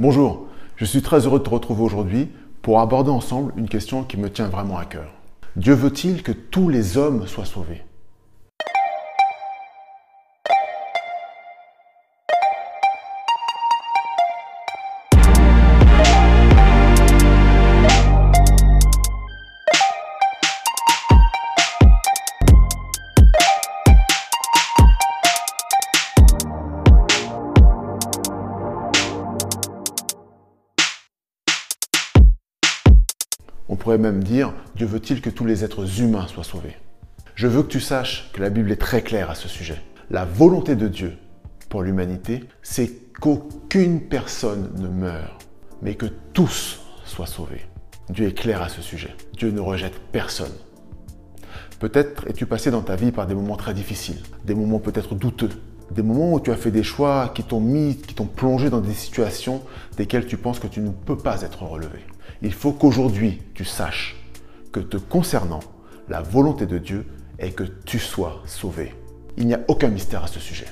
Bonjour, je suis très heureux de te retrouver aujourd'hui pour aborder ensemble une question qui me tient vraiment à cœur. Dieu veut-il que tous les hommes soient sauvés? On pourrait même dire, Dieu veut-il que tous les êtres humains soient sauvés Je veux que tu saches que la Bible est très claire à ce sujet. La volonté de Dieu pour l'humanité, c'est qu'aucune personne ne meure, mais que tous soient sauvés. Dieu est clair à ce sujet. Dieu ne rejette personne. Peut-être es-tu passé dans ta vie par des moments très difficiles, des moments peut-être douteux, des moments où tu as fait des choix qui t'ont mis, qui t'ont plongé dans des situations desquelles tu penses que tu ne peux pas être relevé. Il faut qu'aujourd'hui tu saches que te concernant, la volonté de Dieu est que tu sois sauvé. Il n'y a aucun mystère à ce sujet.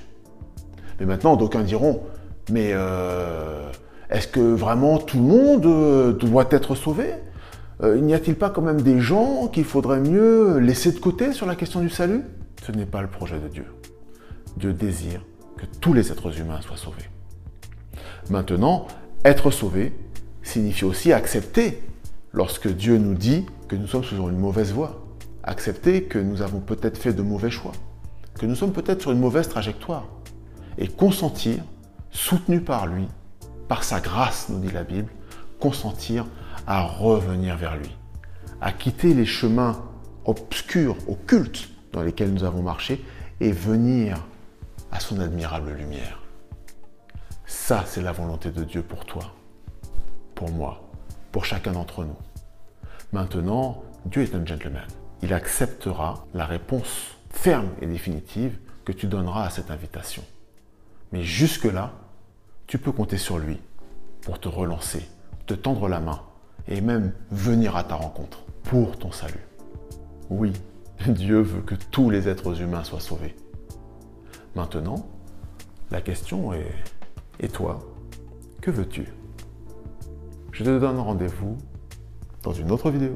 Mais maintenant, d'aucuns diront, mais euh, est-ce que vraiment tout le monde euh, doit être sauvé? Euh, N'y a-t-il pas quand même des gens qu'il faudrait mieux laisser de côté sur la question du salut? Ce n'est pas le projet de Dieu. Dieu désire que tous les êtres humains soient sauvés. Maintenant, être sauvé signifie aussi accepter lorsque Dieu nous dit que nous sommes sur une mauvaise voie. Accepter que nous avons peut-être fait de mauvais choix, que nous sommes peut-être sur une mauvaise trajectoire. Et consentir, soutenu par lui, par sa grâce, nous dit la Bible, consentir à revenir vers lui, à quitter les chemins obscurs, occultes dans lesquels nous avons marché et venir à son admirable lumière. Ça, c'est la volonté de Dieu pour toi, pour moi, pour chacun d'entre nous. Maintenant, Dieu est un gentleman. Il acceptera la réponse ferme et définitive que tu donneras à cette invitation. Mais jusque-là, tu peux compter sur lui pour te relancer, te tendre la main et même venir à ta rencontre pour ton salut. Oui, Dieu veut que tous les êtres humains soient sauvés. Maintenant, la question est, et toi, que veux-tu? Je te donne rendez-vous dans une autre vidéo.